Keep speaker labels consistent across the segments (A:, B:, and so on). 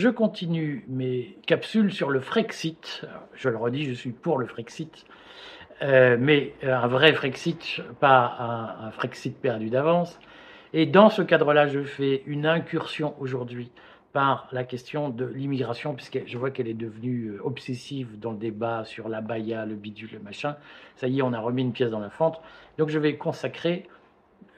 A: je continue mes capsules sur le Frexit. Je le redis, je suis pour le Frexit. Euh, mais un vrai Frexit, pas un, Frexit perdu d'avance. Et dans ce cadre-là, je fais une incursion aujourd'hui par la question de l'immigration, puisque je vois qu'elle est devenue euh, obsessive dans le débat sur la baya, le bidule, le machin. Ça y est, on a remis une pièce dans la fente. Donc je vais consacrer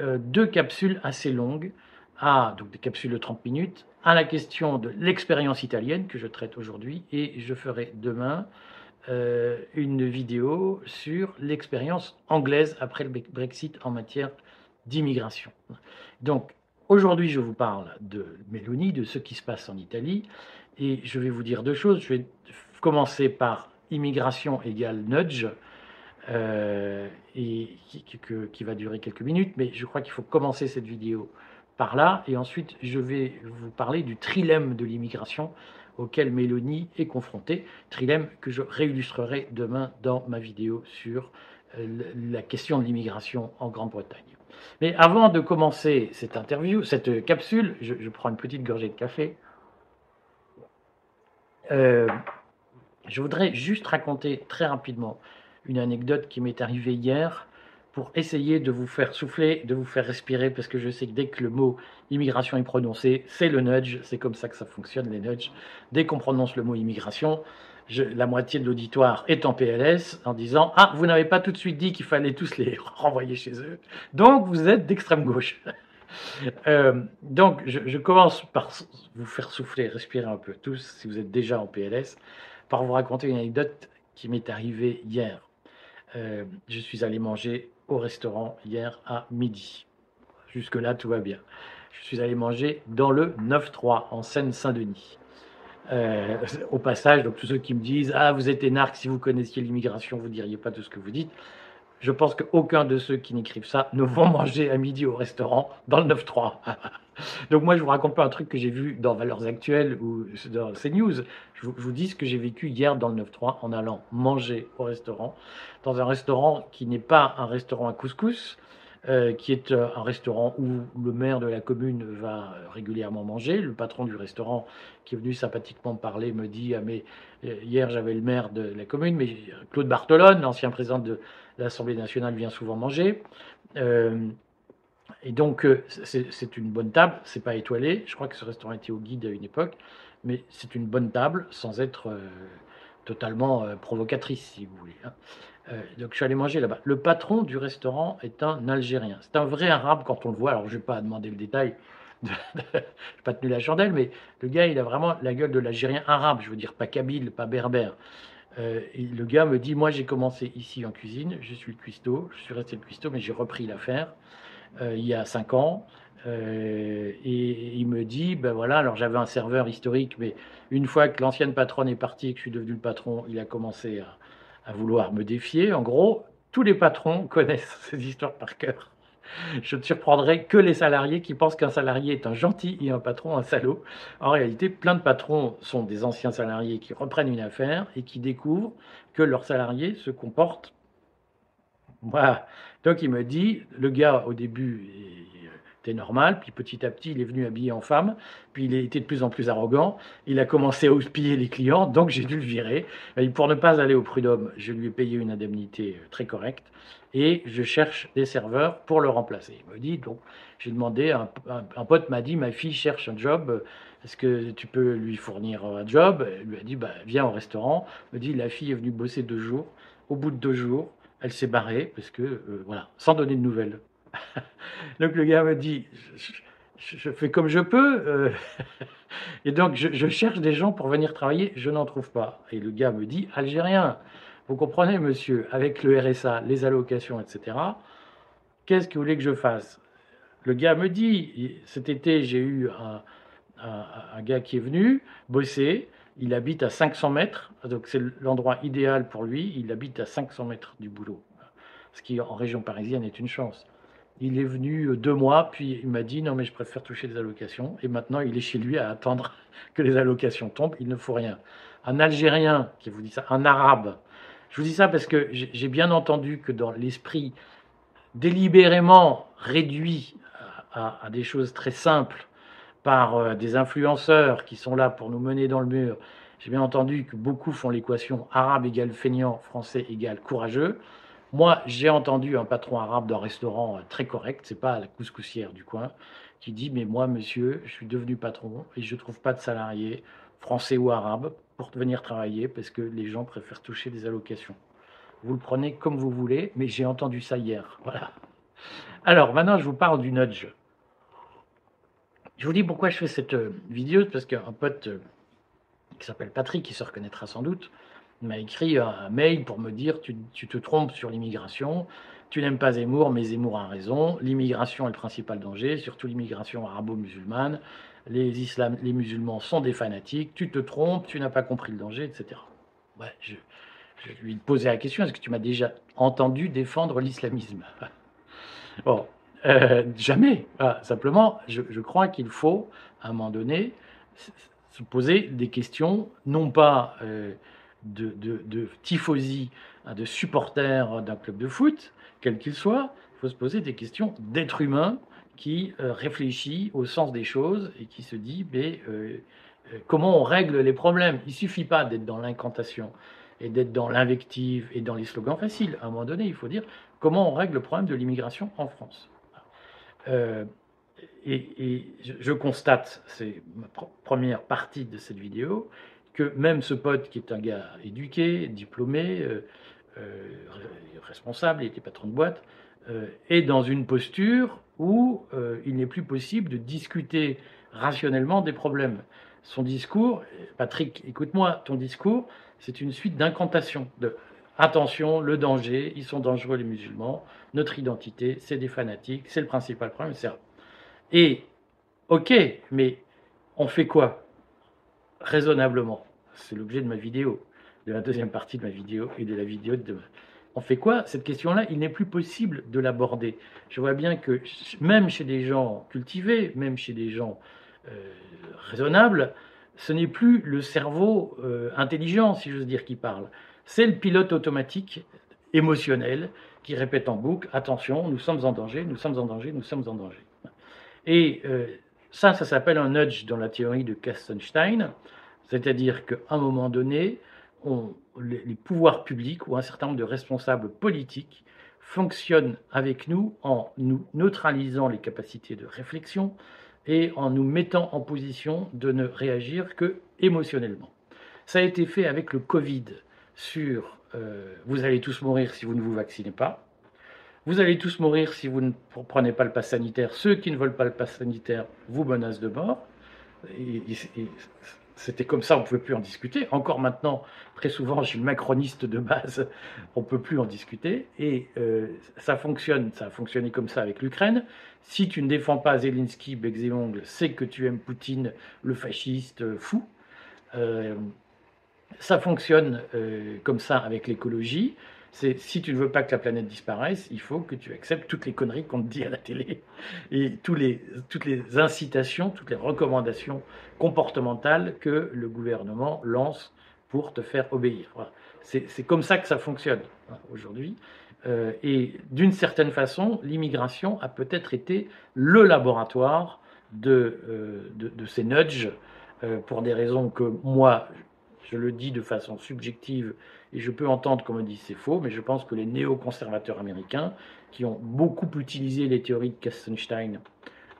A: euh, deux capsules assez longues, à, donc des capsules de 30 minutes, à la question de l'expérience italienne que je traite aujourd'hui, et je ferai demain euh, une vidéo sur l'expérience anglaise après le Brexit en matière d'immigration. Donc, aujourd'hui, je vous parle de Mélanie, de ce qui se passe en Italie, et je vais vous dire deux choses. Je vais commencer par immigration égale nudge, euh, et qui, va durer quelques minutes, mais je crois qu'il faut commencer cette vidéo là, et ensuite je vais vous parler du trilemme de l'immigration auquel Mélanie est confrontée, trilemme que je réillustrerai demain dans ma vidéo sur euh, la question de l'immigration en Grande-Bretagne. Mais avant de commencer cette interview, cette capsule, je, prends une petite gorgée de café. Euh, je voudrais juste raconter très rapidement une anecdote qui m'est arrivée hier pour essayer de vous faire souffler, de vous faire respirer, parce que je sais que dès que le mot immigration est prononcé, c'est le nudge, c'est comme ça que ça fonctionne, les nudges. Dès qu'on prononce le mot immigration, la moitié de l'auditoire est en PLS en disant Ah, vous n'avez pas tout de suite dit qu'il fallait tous les renvoyer chez eux, donc vous êtes d'extrême gauche. Euh, donc, je, commence par vous faire souffler, respirer un peu tous, si vous êtes déjà en PLS, par vous raconter une anecdote qui m'est arrivée hier. Euh, je suis allé manger au restaurant hier à midi. Jusque-là, tout va bien. Je suis allé manger dans le 9-3 en Seine-Saint-Denis. Euh, au passage, donc tous ceux qui me disent Ah, vous êtes énarque, si vous connaissiez l'immigration, vous diriez pas tout ce que vous dites. Je pense qu'aucun de ceux qui n'écrivent ça ne vont manger à midi au restaurant dans le 9-3. Donc moi, je vous raconte pas un truc que j'ai vu dans Valeurs Actuelles ou dans CNews. Je vous, je vous dis ce que j'ai vécu hier dans le 9-3 en allant manger au restaurant, dans un restaurant qui n'est pas un restaurant à couscous, euh, qui est euh, un restaurant où le maire de la commune va régulièrement manger. Le patron du restaurant, qui est venu sympathiquement parler, me dit ah, mais euh, hier j'avais le maire de la commune, mais Claude Bartolone, l'ancien président de l'Assemblée nationale, vient souvent manger. Et donc c'est une bonne table, c'est pas étoilé. Je crois que ce restaurant était au guide à une époque, mais c'est une bonne table sans être totalement provocatrice, si vous voulez. Hein. Euh, donc je suis allé manger là-bas. Le patron du restaurant est un Algérien. C'est un vrai arabe quand on le voit. Alors je vais pas demander le détail. je n'ai pas tenu la chandelle, mais le gars, il a vraiment la gueule de l'Algérien arabe. Je veux dire, pas kabyle, pas berbère. Euh, le gars me dit, moi j'ai commencé ici en cuisine, je suis le cuistot, je suis resté le cuistot, mais j'ai repris l'affaire euh, il y a cinq ans. et il me dit, ben voilà, alors j'avais un serveur historique, mais une fois que l'ancienne patronne est partie et que je suis devenu le patron, il a commencé à, vouloir me défier. En gros, tous les patrons connaissent ces histoires par cœur. Je ne surprendrai que les salariés qui pensent qu'un salarié est un gentil et un patron un salaud. En réalité, plein de patrons sont des anciens salariés qui reprennent une affaire et qui découvrent que leurs salariés se comportent. Donc il me dit, le gars au début c'était normal. Puis petit à petit, il est venu habillé en femme. Puis il été de plus en plus arrogant. Il a commencé à houspiller les clients. Donc j'ai dû le virer. Et pour ne pas aller au prud'homme, je lui ai payé une indemnité euh, très correcte. Et je cherche des serveurs pour le remplacer. Il me dit, donc j'ai demandé, un, un, pote m'a dit, ma fille cherche un job. Est-ce que tu peux lui fournir un job? Il lui a dit, bah, viens au restaurant. Il me dit, la fille est venue bosser deux jours. Au bout de deux jours, elle s'est barrée parce que, euh, voilà, sans donner de nouvelles. donc le gars me dit, je, fais comme je peux. Euh, et donc je, cherche des gens pour venir travailler, je n'en trouve pas. Et le gars me dit, Algérien, vous comprenez monsieur, avec le RSA, les allocations, etc., qu'est-ce que vous voulez que je fasse? Le gars me dit, cet été j'ai eu un, un, gars qui est venu bosser. Il habite à 500 mètres, donc c'est l'endroit idéal pour lui. Il habite à 500 mètres du boulot, ce qui en région parisienne est une chance. Il est venu deux mois, puis il m'a dit non mais je préfère toucher les allocations. Et maintenant il est chez lui à attendre que les allocations tombent. Il ne faut rien. Un Algérien qui vous dit ça, un Arabe. Je vous dis ça parce que j'ai bien entendu que dans l'esprit délibérément réduit à, des choses très simples par euh, des influenceurs qui sont là pour nous mener dans le mur. J'ai bien entendu que beaucoup font l'équation arabe égale feignant, français égale courageux. Moi, j'ai entendu un patron arabe d'un restaurant euh, très correct, c'est pas la couscoussière du coin, qui dit Mais moi, monsieur, je suis devenu patron et je ne trouve pas de salariés, français ou arabes, pour venir travailler parce que les gens préfèrent toucher des allocations. Vous le prenez comme vous voulez, mais j'ai entendu ça hier. Voilà. Alors, maintenant, je vous parle du nudge. Je vous dis pourquoi je fais cette euh, vidéo, parce qu'un pote euh, qui s'appelle Patrick, qui se reconnaîtra sans doute, m'a écrit un mail pour me dire tu, te trompes sur l'immigration, tu n'aimes pas Zemmour, mais Zemmour a raison, l'immigration est le principal danger, surtout l'immigration arabo-musulmane, les, islam, les musulmans sont des fanatiques, tu te trompes, tu n'as pas compris le danger, etc. Ouais, je, lui posais la question est-ce que tu m'as déjà entendu défendre l'islamisme? Bon, euh, jamais. simplement, je, crois qu'il faut, à un moment donné, se poser des questions, non pas euh, de, de, tifosi, hein, de supporters d'un club de foot, quel qu'il soit, il faut se poser des questions d'être humain qui euh, réfléchit au sens des choses et qui se dit comment on règle les problèmes? Il ne suffit pas d'être dans l'incantation et d'être dans l'invective et dans les slogans faciles. À un moment donné, il faut dire comment on règle le problème de l'immigration en France. Euh, et, je, constate, c'est ma première partie de cette vidéo, que même ce pote qui est un gars éduqué, diplômé, euh, euh, responsable, il était patron de boîte, est dans une posture où il n'est plus possible de discuter rationnellement des problèmes. Son discours, Patrick, écoute-moi, ton discours, c'est une suite d'incantations, de Attention, le danger, ils sont dangereux les musulmans, notre identité, c'est des fanatiques, c'est le principal problème. Et, ok, mais on fait quoi? Raisonnablement. C'est l'objet de ma vidéo, de la deuxième partie de ma vidéo et de la vidéo de demain. On fait quoi? Cette question-là, il n'est plus possible de l'aborder. Je vois bien que même chez des gens cultivés, même chez des gens euh, raisonnables, ce n'est plus le cerveau euh, intelligent, si j'ose dire, qui parle c'est le pilote automatique émotionnel qui répète en boucle attention, nous sommes en danger, nous sommes en danger, nous sommes en danger. Et euh, ça, ça s'appelle un nudge dans la théorie de Kastenstein, c'est-à-dire qu'à un moment donné, les, pouvoirs publics ou un certain nombre de responsables politiques fonctionnent avec nous en nous neutralisant les capacités de réflexion et en nous mettant en position de ne réagir que émotionnellement. Ça a été fait avec le Covid sur euh, vous allez tous mourir si vous ne vous vaccinez pas. Vous allez tous mourir si vous ne prenez pas le pass sanitaire. Ceux qui ne veulent pas le pass sanitaire vous menacent de mort. c'était comme ça, on ne pouvait plus en discuter. Encore maintenant, très souvent, je suis macroniste de base, on ne peut plus en discuter. Et euh, ça fonctionne, ça a fonctionné comme ça avec l'Ukraine. Si tu ne défends pas Zelensky, bec c'est que tu aimes Poutine, le fasciste fou. Euh, ça fonctionne euh, comme ça avec l'écologie. C'est si tu ne veux pas que la planète disparaisse, il faut que tu acceptes toutes les conneries qu'on te dit à la télé et tous les, toutes les incitations, toutes les recommandations comportementales que le gouvernement lance pour te faire obéir. C'est comme ça que ça fonctionne hein, aujourd'hui. Euh, et d'une certaine façon, l'immigration a peut-être été le laboratoire de, euh, de, ces nudges pour des raisons que moi je le dis de façon subjective et je peux entendre qu'on me dit c'est faux, mais je pense que les néoconservateurs américains, qui ont beaucoup utilisé les théories de Kastenstein,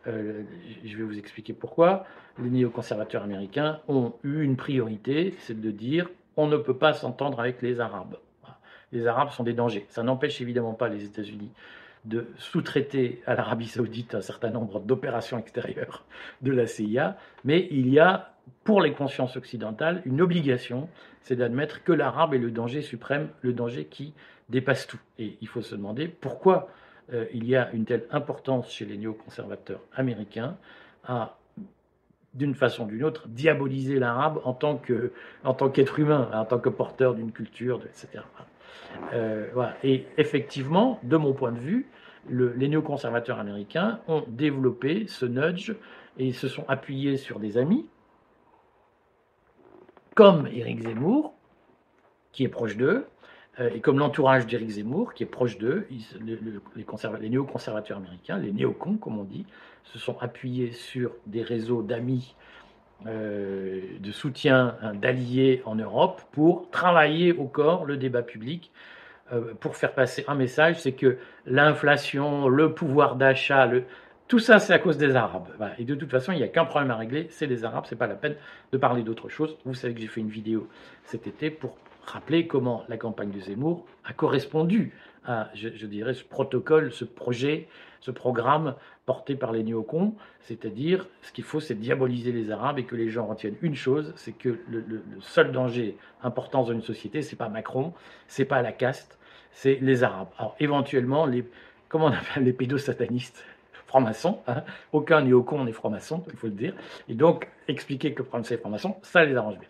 A: euh, je vais vous expliquer pourquoi, les néoconservateurs américains ont eu une priorité, c'est de dire on ne peut pas s'entendre avec les Arabes. Les Arabes sont des dangers. Ça n'empêche évidemment pas les États-Unis de sous-traiter à l'Arabie saoudite un certain nombre d'opérations extérieures de la CIA, mais il y a pour les consciences occidentales, une obligation, c'est d'admettre que l'arabe est le danger suprême, le danger qui dépasse tout. Et il faut se demander pourquoi euh, il y a une telle importance chez les néoconservateurs américains à, d'une façon ou d'une autre, diaboliser l'arabe en tant qu'être humain, en tant que porteur d'une culture, etc. Euh, Et effectivement, de mon point de vue, les néoconservateurs américains ont développé ce nudge et se sont appuyés sur des amis comme Éric Zemmour, qui est proche d'eux, Euh, et comme l'entourage d'Éric Zemmour, qui est proche d'eux, les, néoconservateurs américains, les néocons, comme on dit, se sont appuyés sur des réseaux d'amis, euh, de soutien, hein, d'alliés en Europe pour travailler au corps le débat public, euh, pour faire passer un message, c'est que l'inflation, le pouvoir d'achat, tout ça, c'est à cause des Arabes. Et de toute façon, il n'y a qu'un problème à régler, c'est les Arabes. C'est pas la peine de parler d'autre chose. Vous savez que j'ai fait une vidéo cet été pour rappeler comment la campagne de Zemmour a correspondu à, je, dirais, ce protocole, ce projet, ce programme porté par les néocons. C'est-à-dire, ce qu'il faut, c'est diaboliser les Arabes et que les gens retiennent une chose, c'est que le, seul danger important dans une société, c'est pas Macron, c'est pas la caste, c'est les Arabes. Alors, éventuellement, comment on appelle les pédosatanistes? Francs-maçons, hein aucun néocon n'est franc-maçon, il faut le dire, et donc expliquer que le problème c'est les francs-maçons, ça les arrange bien.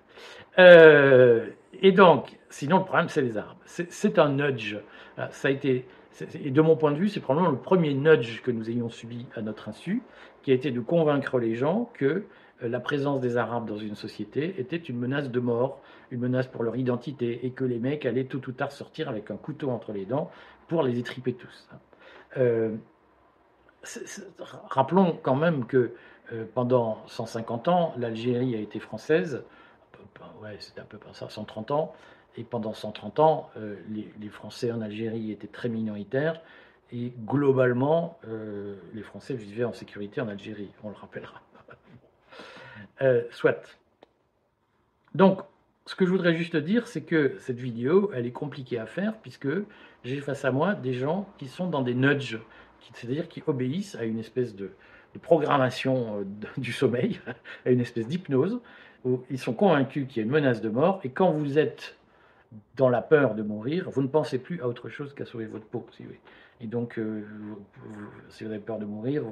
A: Euh, et donc, sinon, le problème, c'est les Arabes. C'est un nudge. Euh, ça a été, et de mon point de vue, c'est probablement le premier nudge que nous ayons subi à notre insu, qui a été de convaincre les gens que euh, la présence des Arabes dans une société était une menace de mort, une menace pour leur identité, et que les mecs allaient tout ou tard sortir avec un couteau entre les dents pour les étriper tous. Rappelons quand même que pendant 150 ans, l'Algérie a été française ouais, c'était un peu pas ça, 130 ans. Et pendant 130 ans, euh, les, Français en Algérie étaient très minoritaires. Et globalement, euh, les Français vivaient en sécurité en Algérie, on le rappellera. Euh, soit. Donc, ce que je voudrais juste dire, c'est que cette vidéo, elle est compliquée à faire, puisque j'ai face à moi des gens qui sont dans des nudges, c'est-à-dire qui obéissent à une espèce de, programmation du sommeil, à une espèce d'hypnose, où ils sont convaincus qu'il y a une menace de mort, et quand vous êtes dans la peur de mourir, vous ne pensez plus à autre chose qu'à sauver votre peau. Et donc, euh, si vous avez peur de mourir,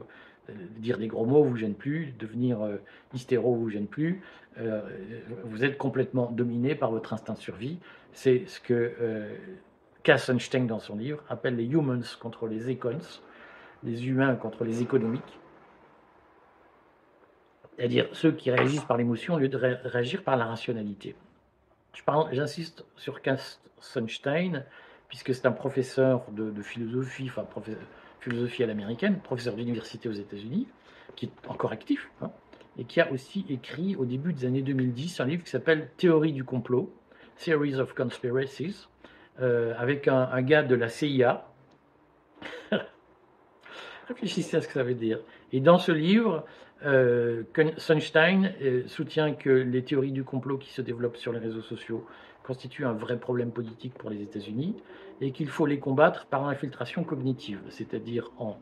A: euh, dire des gros mots vous gêne plus, devenir euh, hystéro vous gêne plus, vous êtes complètement dominé par votre instinct de survie. C'est ce que Kassenstein, dans son livre, appelle les humans contre les econs, les humains contre les économiques c'est-à-dire ceux qui réagissent par l'émotion au lieu de réagir par la rationalité. J'insiste sur Sunstein, puisque c'est un professeur de, philosophie, enfin philosophie à l'américaine, professeur d'université aux États-Unis, qui est encore actif, hein, et qui a aussi écrit au début des années 2010 un livre qui s'appelle Théorie du complot, Theories of Conspiracies, euh, avec un, gars de la CIA. Réfléchissez à ce que ça veut dire. Et dans ce livre, euh, Sunstein euh, soutient que les théories du complot qui se développent sur les réseaux sociaux constituent un vrai problème politique pour les États-Unis et qu'il faut les combattre par l'infiltration cognitive, c'est-à-dire en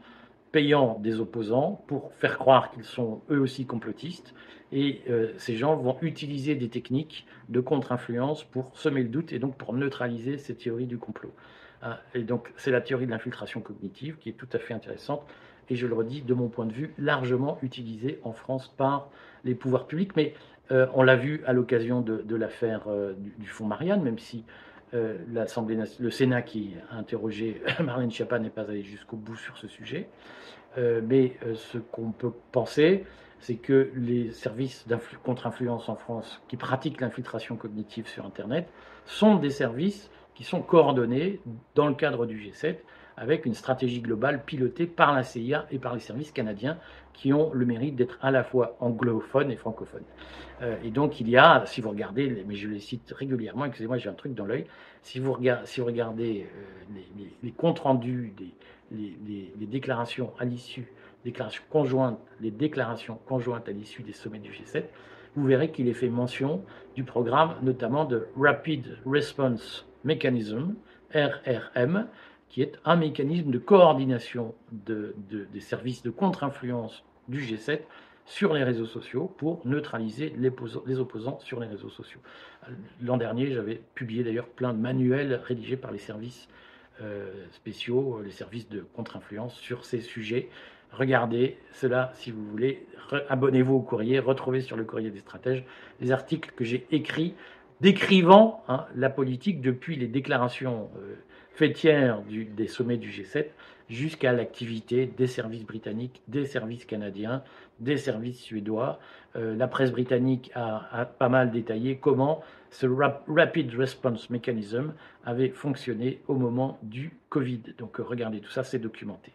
A: payant des opposants pour faire croire qu'ils sont eux aussi complotistes. Et euh, ces gens vont utiliser des techniques de contre-influence pour semer le doute et donc pour neutraliser ces théories du complot. Hein, et donc c'est la théorie de l'infiltration cognitive qui est tout à fait intéressante et je le redis, de mon point de vue, largement utilisé en France par les pouvoirs publics. Mais euh, on l'a vu à l'occasion de, l'affaire euh, du, fonds Marianne, même si euh, l'Assemblée, le Sénat qui a interrogé Marlène Schiappa n'est pas allé jusqu'au bout sur ce sujet. Mais ce qu'on peut penser, c'est que les services contre-influence en France qui pratiquent l'infiltration cognitive sur Internet sont des services qui sont coordonnés dans le cadre du G7 avec une stratégie globale pilotée par la CIA et par les services canadiens qui ont le mérite d'être à la fois anglophones et francophones. Euh, et donc il y a, si vous regardez, mais je les cite régulièrement, excusez-moi j'ai un truc dans l'œil, si, vous regardez, euh, les, comptes rendus, les, déclarations à l'issue, déclarations conjointes, les déclarations conjointes à l'issue des sommets du G7, vous verrez qu'il est fait mention du programme notamment de Rapid Response Mechanism, RRM, qui est un mécanisme de coordination des services de contre-influence du G7 sur les réseaux sociaux pour neutraliser les, opposants sur les réseaux sociaux. L'an dernier, j'avais publié d'ailleurs plein de manuels rédigés par les services spéciaux, les services de contre-influence sur ces sujets. Regardez cela si vous voulez. Abonnez-vous au courrier, retrouvez sur le courrier des stratèges les articles que j'ai écrits décrivant hein, la politique depuis les déclarations euh, fêtière des sommets du G7 jusqu'à l'activité des services britanniques, des services canadiens, des services suédois. Euh, la presse britannique a, pas mal détaillé comment ce Rapid Response Mechanism avait fonctionné au moment du Covid. Donc regardez, tout ça c'est documenté.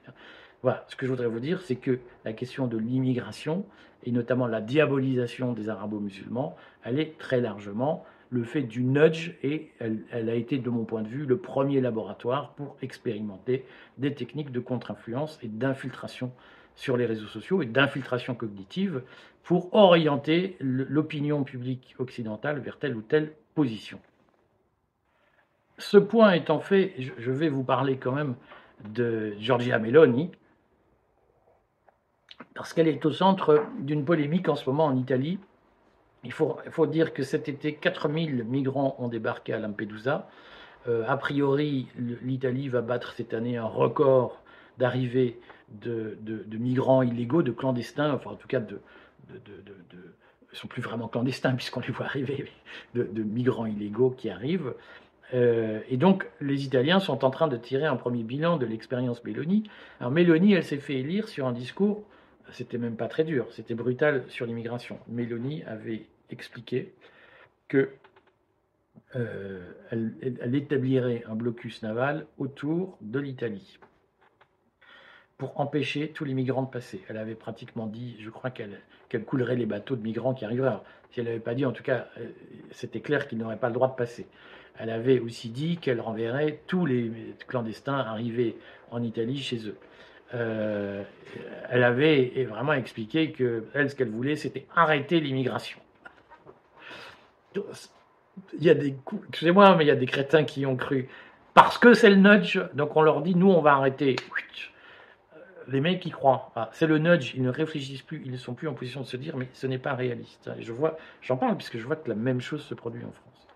A: Voilà, ce que je voudrais vous dire, c'est que la question de l'immigration, et notamment la diabolisation des arabo-musulmans, elle est très largement le fait du nudge et elle, a été, de mon point de vue, le premier laboratoire pour expérimenter des techniques de contre-influence et d'infiltration sur les réseaux sociaux et d'infiltration cognitive pour orienter l'opinion publique occidentale vers telle ou telle position. Ce point étant fait, je vais vous parler quand même de Giorgia Meloni, parce qu'elle est au centre d'une polémique en ce moment en Italie il faut, dire que cet été, 4000 migrants ont débarqué à Lampedusa. Euh, a priori, l'Italie va battre cette année un record d'arrivée de, migrants illégaux, de clandestins, enfin en tout cas de, ne sont plus vraiment clandestins puisqu'on les voit arriver, de, migrants illégaux qui arrivent. Euh, et donc, les Italiens sont en train de tirer un premier bilan de l'expérience Meloni. Alors, Meloni, elle s'est fait élire sur un discours, c'était même pas très dur, c'était brutal sur l'immigration. Meloni avait expliqué que euh, elle, établirait un blocus naval autour de l'Italie pour empêcher tous les migrants de passer. Elle avait pratiquement dit, je crois qu'elle qu'elle coulerait les bateaux de migrants qui arriveraient. si elle n'avait pas dit, en tout cas, euh, c'était clair qu'ils n'auraient pas le droit de passer. Elle avait aussi dit qu'elle renverrait tous les clandestins arrivés en Italie chez eux. Euh, elle avait vraiment expliqué que elle, ce qu'elle voulait, c'était arrêter l'immigration il y a des excusez-moi, mais il y a des crétins qui ont cru parce que c'est le nudge, donc on leur dit nous on va arrêter. Les mecs y croient. C'est le nudge, ils ne réfléchissent plus, ils ne sont plus en position de se dire mais ce n'est pas réaliste. Et je vois, j'en parle puisque je vois que la même chose se produit en France.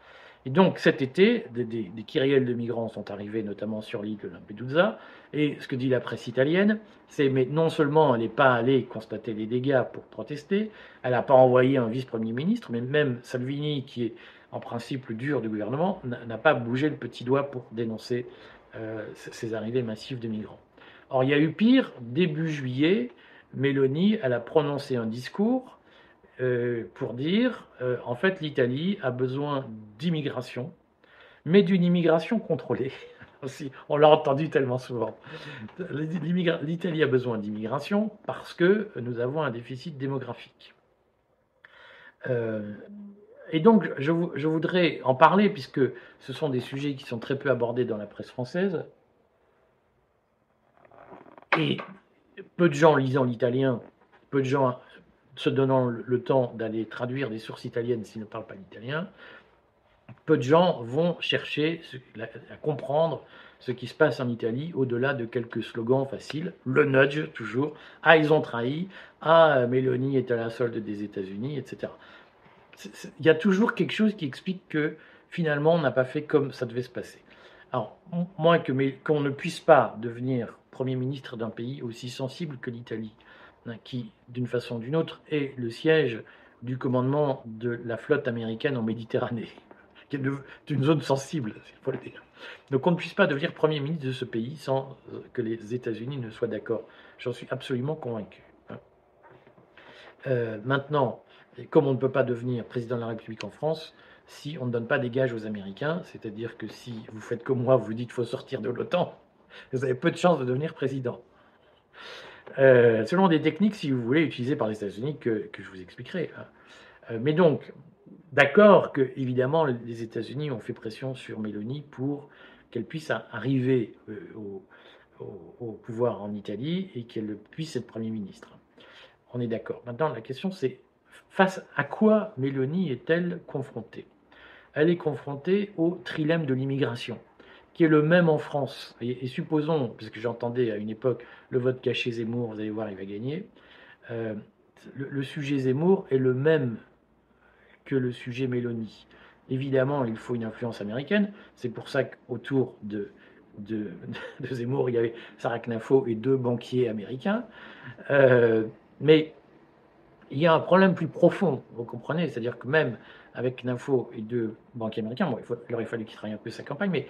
A: Et donc cet été, des, des, de migrants sont arrivés, notamment sur l'île de Lampedusa. Et ce que dit la presse italienne, c'est mais non seulement elle n'est pas allée constater les dégâts pour protester, elle n'a pas envoyé un vice-premier ministre, mais même Salvini, qui est en principe le dur du gouvernement, n'a pas bougé le petit doigt pour dénoncer euh, ces arrivées massives de migrants. Or, il y a eu pire, début juillet, Mélanie, a prononcé un discours euh, pour dire, euh, en fait, l'Italie a besoin d'immigration, mais d'une immigration contrôlée. on l'a entendu tellement souvent. L'Italie a besoin d'immigration parce que nous avons un déficit démographique. Euh, et donc, je, voudrais en parler puisque ce sont des sujets qui sont très peu abordés dans la presse française. Et peu de gens lisant l'italien, peu de gens se donnant le temps d'aller traduire des sources italiennes s'ils ne parlent pas l'italien, peu de gens vont chercher à comprendre ce qui se passe en Italie au-delà de quelques slogans faciles. Le nudge, toujours. Ah, ils ont trahi. Ah, Mélanie est à la solde des États-Unis, etc. Il y a toujours quelque chose qui explique que finalement, on n'a pas fait comme ça devait se passer. Alors, moins qu'on ne puisse pas devenir Premier ministre d'un pays aussi sensible que l'Italie, qui, d'une façon ou d'une autre, est le siège du commandement de la flotte américaine en Méditerranée, qui est une zone sensible, s'il faut le dire. Donc on ne puisse pas devenir Premier ministre de ce pays sans euh, que les États-Unis ne soient d'accord. J'en suis absolument convaincu. Hein. Euh, maintenant, comme on ne peut pas devenir président de la République en France, si on ne donne pas des gages aux Américains, c'est-à-dire que si vous faites comme moi, vous dites qu'il faut sortir de l'OTAN, vous avez peu de chances de devenir président. Euh, selon des techniques, si vous voulez, utilisées par les États-Unis que, je vous expliquerai. Hein. Euh, mais donc, d'accord que, évidemment, les États-Unis ont fait pression sur Mélanie pour qu'elle puisse arriver euh, au, pouvoir en Italie et qu'elle puisse être Premier ministre. On est d'accord. Maintenant, la question, c'est face à quoi Mélanie est-elle confrontée? Elle est confrontée au trilemme de l'immigration qui est le même en France. Et, supposons, parce que j'entendais à une époque le vote caché Zemmour, vous allez voir, il va gagner. Euh, le, sujet Zemmour est le même que le sujet Mélanie. Évidemment, il faut une influence américaine. C'est pour ça qu'autour de, Zemmour, il y avait Sarah Knafo et deux banquiers américains. Euh, mais il y a un problème plus profond, vous comprenez? C'est-à-dire que même avec Knafo et deux banquiers américains, bon, il, faut, il aurait fallu qu'ils travaillent un peu sa campagne, mais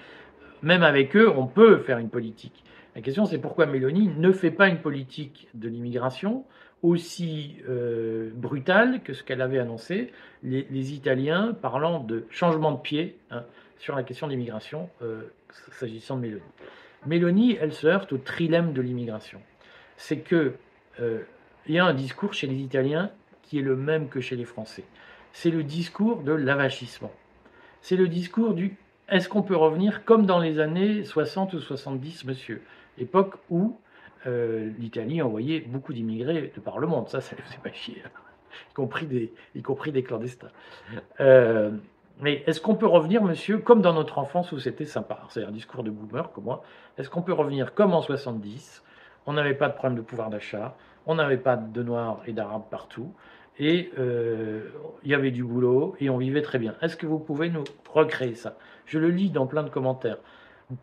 A: même avec eux, on peut faire une politique. La question, c'est pourquoi Mélanie ne fait pas une politique de l'immigration aussi euh, brutale que ce qu'elle avait annoncé, les, Italiens parlant de changement de pied hein, sur la question de l'immigration, euh, s'agissant de Mélanie. Mélanie, elle se heurte au trilemme de l'immigration. C'est que euh, il y a un discours chez les Italiens qui est le même que chez les Français. C'est le discours de l'avachissement. C'est le discours du est-ce qu'on peut revenir comme dans les années 60 ou 70, monsieur? Époque où euh, l'Italie envoyait beaucoup d'immigrés de par le monde. Ça, ça ne faisait pas chier, y, compris des, y compris des clandestins. Euh, mais est-ce qu'on peut revenir, monsieur, comme dans notre enfance où c'était sympa? C'est un discours de boomer comme moi. Est-ce qu'on peut revenir comme en 70 On n'avait pas de problème de pouvoir d'achat, on n'avait pas de noirs et d'arabes partout, et euh, il y avait du boulot et on vivait très bien. Est-ce que vous pouvez nous recréer ça? Je le lis dans plein de commentaires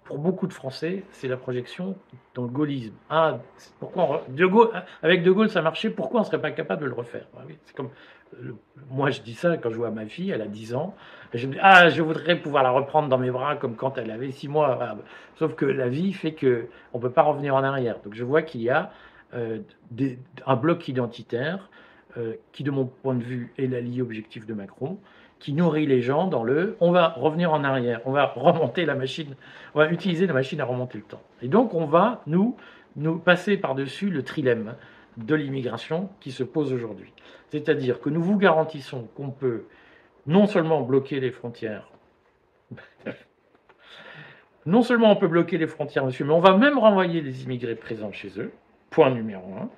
A: pour beaucoup de Français, c'est la projection dans le gaullisme. Ah, pourquoi avec De Gaulle ça marchait, pourquoi on ne serait pas capable de le refaire? Ah comme moi je dis ça quand je vois ma fille, elle a 10 ans, je me dis ah je voudrais pouvoir la reprendre dans mes bras comme quand elle avait 6 mois. Ah, sauf que la vie fait que on peut pas revenir en arrière. Donc je vois qu'il y a euh, un bloc identitaire euh, qui, de mon point de vue, est l'allié objectif de Macron, qui nourrit les gens dans le on va revenir en arrière, on va remonter la machine, on va utiliser la machine à remonter le temps. Et donc on va nous, nous passer par-dessus le trilemme de l'immigration qui se pose aujourd'hui. C'est-à-dire que nous vous garantissons qu'on peut non seulement bloquer les frontières, non seulement on peut bloquer les frontières, monsieur, mais on va même renvoyer les immigrés présents chez eux, point numéro un,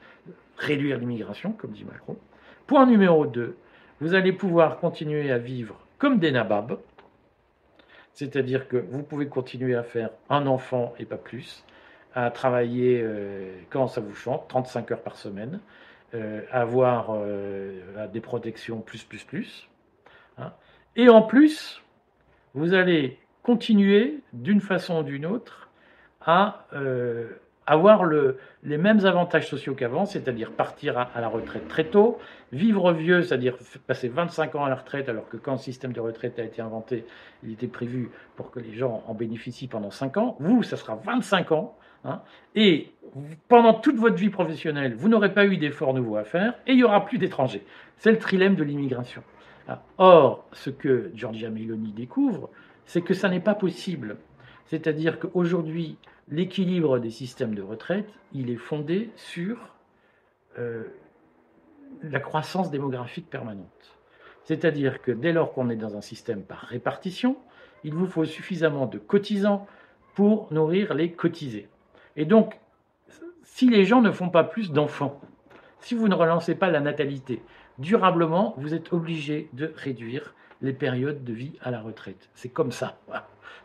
A: réduire l'immigration, comme dit Macron. Point numéro deux, vous allez pouvoir continuer à vivre comme des nababs, c'est-à-dire que vous pouvez continuer à faire un enfant et pas plus, à travailler euh, quand ça vous chante, 35 heures par semaine, euh, avoir euh, des protections plus, plus, plus. Hein. Et en plus, vous allez continuer d'une façon ou d'une autre à avoir le, les mêmes avantages sociaux qu'avant, c'est-à-dire partir à, la retraite très tôt, vivre vieux, c'est-à-dire passer 25 ans à la retraite, alors que quand le système de retraite a été inventé, il était prévu pour que les gens en bénéficient pendant 5 ans. Vous, ça sera 25 ans. Hein, et pendant toute votre vie professionnelle, vous n'aurez pas eu d'efforts nouveaux à faire et il n'y aura plus d'étrangers. C'est le trilemme de l'immigration. Ah, or, ce que Giorgia Meloni découvre, c'est que ça n'est pas possible. C'est-à-dire qu'aujourd'hui, l'équilibre des systèmes de retraite, il est fondé sur euh, la croissance démographique permanente. C'est-à-dire que dès lors qu'on est dans un système par répartition, il vous faut suffisamment de cotisants pour nourrir les cotisés. Et donc, si les gens ne font pas plus d'enfants, si vous ne relancez pas la natalité durablement, vous êtes obligé de réduire les périodes de vie à la retraite. C'est comme ça.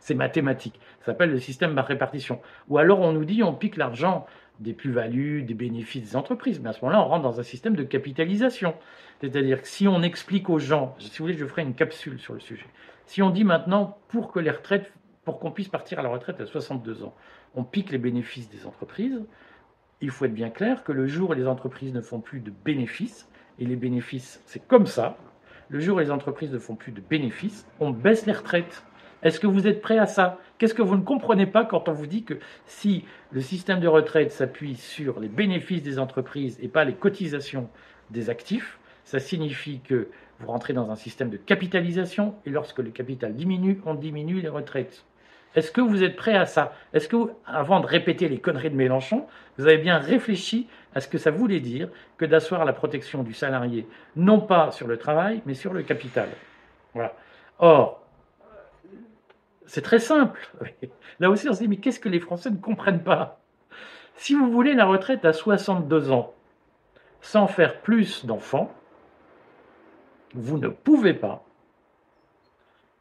A: C'est mathématique. Ça s'appelle le système par répartition. Ou alors on nous dit on pique l'argent des plus-values, des bénéfices des entreprises. Mais à ce moment-là, on rentre dans un système de capitalisation. C'est-à-dire que si on explique aux gens, si vous voulez, je ferai une capsule sur le sujet. Si on dit maintenant, pour que les retraites, pour qu'on puisse partir à la retraite à 62 ans, on pique les bénéfices des entreprises, il faut être bien clair que le jour où les entreprises ne font plus de bénéfices, et les bénéfices, c'est comme ça, le jour où les entreprises ne font plus de bénéfices, on baisse les retraites. Est-ce que vous êtes prêt à ça? Qu'est-ce que vous ne comprenez pas quand on vous dit que si le système de retraite s'appuie sur les bénéfices des entreprises et pas les cotisations des actifs, ça signifie que vous rentrez dans un système de capitalisation et lorsque le capital diminue, on diminue les retraites. Est-ce que vous êtes prêt à ça? Est-ce que, avant de répéter les conneries de Mélenchon, vous avez bien réfléchi à ce que ça voulait dire que d'asseoir la protection du salarié, non pas sur le travail, mais sur le capital? Voilà. Or, c'est très simple. Là aussi, on se dit, mais qu'est-ce que les Français ne comprennent pas? Si vous voulez la retraite à 62 ans, sans faire plus d'enfants, vous ne pouvez pas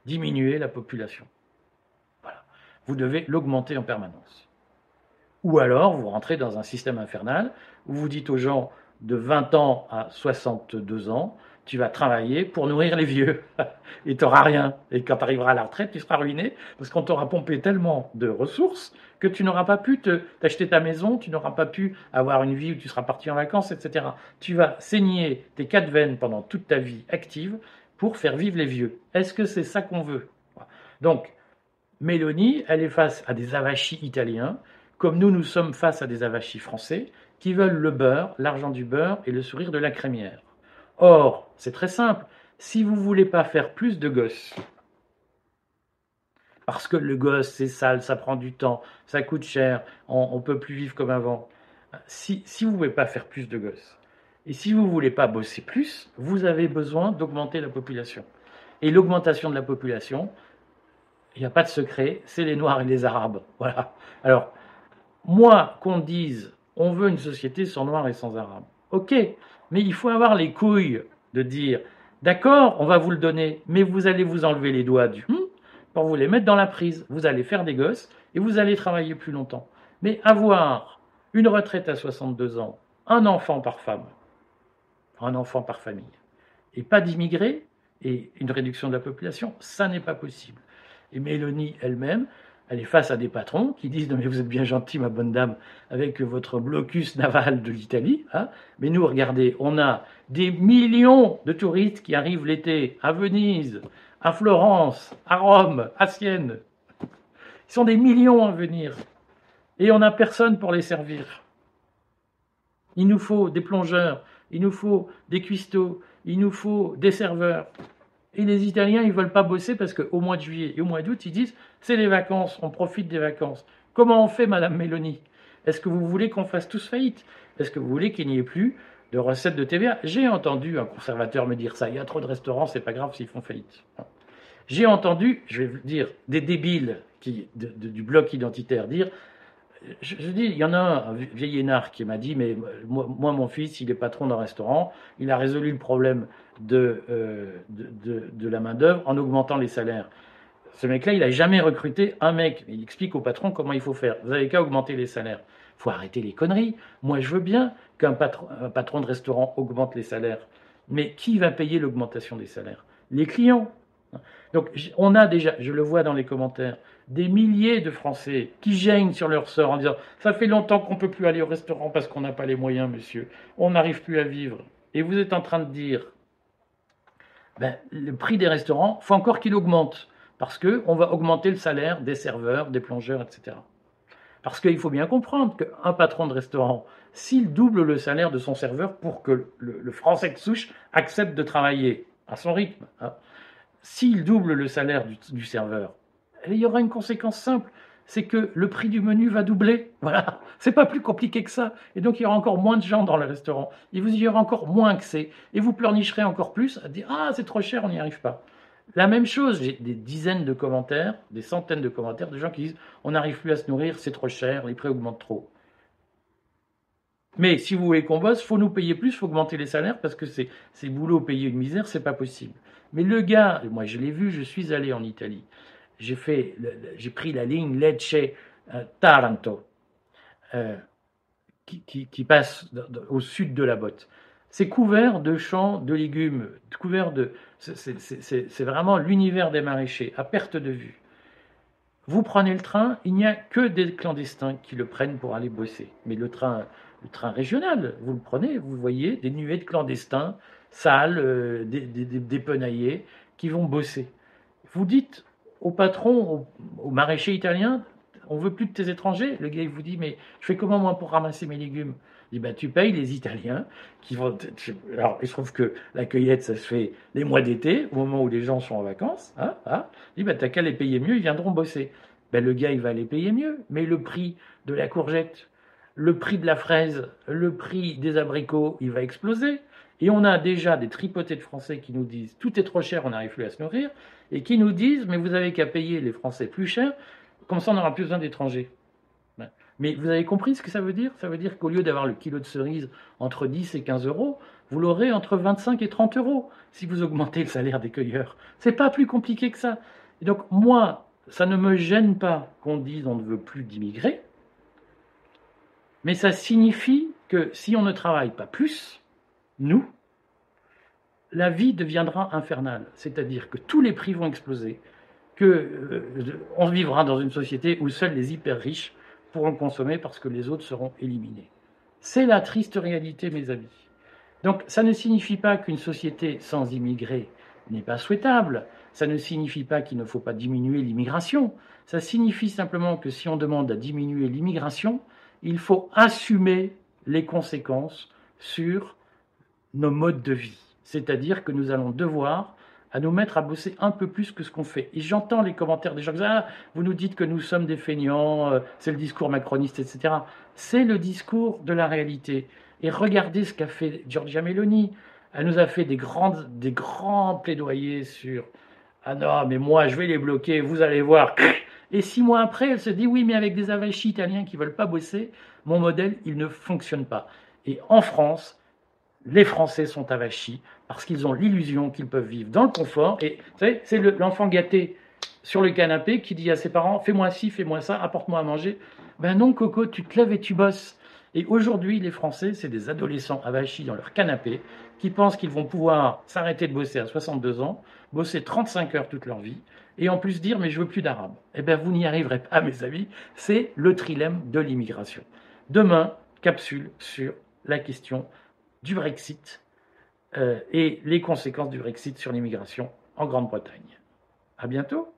A: diminuer la population. Voilà. Vous devez l'augmenter en permanence. Ou alors, vous rentrez dans un système infernal où vous dites aux gens de 20 ans à 62 ans, tu vas travailler pour nourrir les vieux. et tu n'auras rien. Et quand tu arriveras à la retraite, tu seras ruiné parce qu'on t'aura pompé tellement de ressources que tu n'auras pas pu t'acheter ta maison, tu n'auras pas pu avoir une vie où tu seras parti en vacances, etc. Tu vas saigner tes quatre veines pendant toute ta vie active pour faire vivre les vieux. Est-ce que c'est ça qu'on veut? Donc, Mélanie, elle est face à des avachis italiens comme nous, nous sommes face à des avachis français qui veulent le beurre, l'argent du beurre et le sourire de la crémière. Or, c'est très simple, si vous ne voulez pas faire plus de gosses, parce que le gosse, c'est sale, ça prend du temps, ça coûte cher, on ne peut plus vivre comme avant. Si, vous ne pouvez pas faire plus de gosses, et si vous ne voulez pas bosser plus, vous avez besoin d'augmenter la population. Et l'augmentation de la population, il n'y a pas de secret, c'est les Noirs et les Arabes. Voilà. Alors, moi, qu'on dise, on veut une société sans Noirs et sans Arabes. Ok, mais il faut avoir les couilles de dire, d'accord, on va vous le donner, mais vous allez vous enlever les doigts du pour vous les mettre dans la prise. Vous allez faire des gosses et vous allez travailler plus longtemps. Mais avoir une retraite à 62 ans, un enfant par femme, un enfant par famille, et pas d'immigrés, et une réduction de la population, ça n'est pas possible. Et Mélanie elle-même, elle est face à des patrons qui disent mais vous êtes bien gentil, ma bonne dame, avec votre blocus naval de l'Italie. Hein mais nous, regardez, on a des millions de touristes qui arrivent l'été à Venise, à Florence, à Rome, à Sienne. Ils sont des millions à venir. Et on n'a personne pour les servir. Il nous faut des plongeurs, il nous faut des cuistots, il nous faut des serveurs. Et les Italiens, ils ne veulent pas bosser parce qu'au mois de juillet et au mois d'août, ils disent c'est les vacances, on profite des vacances. Comment on fait, Madame Mélanie Est-ce que vous voulez qu'on fasse tous faillite? Est-ce que vous voulez qu'il n'y ait plus de recettes de TVA? J'ai entendu un conservateur me dire ça. Il y a trop de restaurants, c'est pas grave s'ils font faillite. J'ai entendu, je vais dire, des débiles du bloc identitaire dire je, dis, il y en a un, vieil énard qui m'a dit, mais moi, mon fils, il est patron d'un restaurant, il a résolu le problème de, euh, de, la main-d'œuvre en augmentant les salaires. Ce mec-là, il n'a jamais recruté un mec. Il explique au patron comment il faut faire. Vous n'avez qu'à augmenter les salaires. Il faut arrêter les conneries. Moi, je veux bien qu'un patron, patron de restaurant augmente les salaires. Mais qui va payer l'augmentation des salaires? Les clients. Donc, on a déjà, je le vois dans les commentaires, des milliers de Français qui gênent sur leur sort en disant Ça fait longtemps qu'on ne peut plus aller au restaurant parce qu'on n'a pas les moyens, monsieur. On n'arrive plus à vivre. Et vous êtes en train de dire ben, Le prix des restaurants, faut encore qu'il augmente parce qu'on va augmenter le salaire des serveurs, des plongeurs, etc. Parce qu'il faut bien comprendre qu'un patron de restaurant, s'il double le salaire de son serveur pour que le, français de souche accepte de travailler à son rythme, hein, s'il double le salaire du serveur, il y aura une conséquence simple, c'est que le prix du menu va doubler. Voilà, c'est pas plus compliqué que ça. Et donc il y aura encore moins de gens dans le restaurant. Et vous y aura encore moins accès. Et vous pleurnicherez encore plus à dire ah c'est trop cher, on n'y arrive pas. La même chose, j'ai des dizaines de commentaires, des centaines de commentaires de gens qui disent on n'arrive plus à se nourrir, c'est trop cher, les prix augmentent trop. Mais si vous voulez qu'on bosse, faut nous payer plus, faut augmenter les salaires parce que c'est boulot payer une misère, c'est pas possible. Mais le gars, moi je l'ai vu, je suis allé en Italie j'ai fait, j'ai pris la ligne Lecce-Taranto, euh, qui, passe au sud de la botte. C'est couvert de champs de légumes, couvert de, c'est vraiment l'univers des maraîchers à perte de vue. Vous prenez le train, il n'y a que des clandestins qui le prennent pour aller bosser. Mais le train, le train régional, vous le prenez, vous voyez des nuées de clandestins, sales, euh, qui vont bosser. Vous dites, au patron, au, maraîcher italien, on veut plus de tes étrangers. Le gars, il vous dit, mais je fais comment moi pour ramasser mes légumes? Il dit, ben, tu payes les Italiens qui vont. Alors, il se trouve que la cueillette, ça se fait les mois d'été, au moment où les gens sont en vacances. Hein, hein. Il dit, ben, t'as qu'à les payer mieux, ils viendront bosser. Ben, le gars, il va les payer mieux. Mais le prix de la courgette, le prix de la fraise, le prix des abricots, il va exploser. Et on a déjà des tripotés de Français qui nous disent tout est trop cher, on n'arrive plus à se nourrir, et qui nous disent mais vous avez qu'à payer les Français plus cher, comme ça on n'aura plus besoin d'étrangers. Ben, mais vous avez compris ce que ça veut dire? Ça veut dire qu'au lieu d'avoir le kilo de cerises entre 10 et 15 euros, vous l'aurez entre 25 et 30 euros si vous augmentez le salaire des cueilleurs. C'est pas plus compliqué que ça. Et donc moi, ça ne me gêne pas qu'on dise on ne veut plus d'immigrés, mais ça signifie que si on ne travaille pas plus, nous, la vie deviendra infernale. C'est-à-dire que tous les prix vont exploser, que euh, on vivra dans une société où seuls les hyper riches pourront consommer parce que les autres seront éliminés. C'est la triste réalité, mes amis. Donc ça ne signifie pas qu'une société sans immigrés n'est pas souhaitable. Ça ne signifie pas qu'il ne faut pas diminuer l'immigration. Ça signifie simplement que si on demande à diminuer l'immigration, il faut assumer les conséquences sur nos modes de vie. C'est-à-dire que nous allons devoir à nous mettre à bosser un peu plus que ce qu'on fait. Et j'entends les commentaires des gens qui disent ah, vous nous dites que nous sommes des feignants, euh, c'est le discours macroniste, etc. C'est le discours de la réalité. Et regardez ce qu'a fait Giorgia Meloni. Elle nous a fait des, grandes, des grands plaidoyers sur Ah non, mais moi je vais les bloquer, vous allez voir. Et six mois après, elle se dit Oui, mais avec des avachis italiens qui ne veulent pas bosser, mon modèle, il ne fonctionne pas. Et en France, les Français sont avachis parce qu'ils ont l'illusion qu'ils peuvent vivre dans le confort. Et vous savez, c'est l'enfant gâté sur le canapé qui dit à ses parents Fais-moi ci, fais-moi ça, apporte-moi à manger. Ben non, Coco, tu te lèves et tu bosses. Et aujourd'hui, les Français, c'est des adolescents avachis dans leur canapé qui pensent qu'ils vont pouvoir s'arrêter de bosser à 62 ans, bosser 35 heures toute leur vie, et en plus dire mais je veux plus d'arabe. Eh bien, vous n'y arriverez pas, mes amis. C'est le trilemme de l'immigration. Demain, capsule sur la question du Brexit euh, et les conséquences du Brexit sur l'immigration en Grande-Bretagne. À bientôt.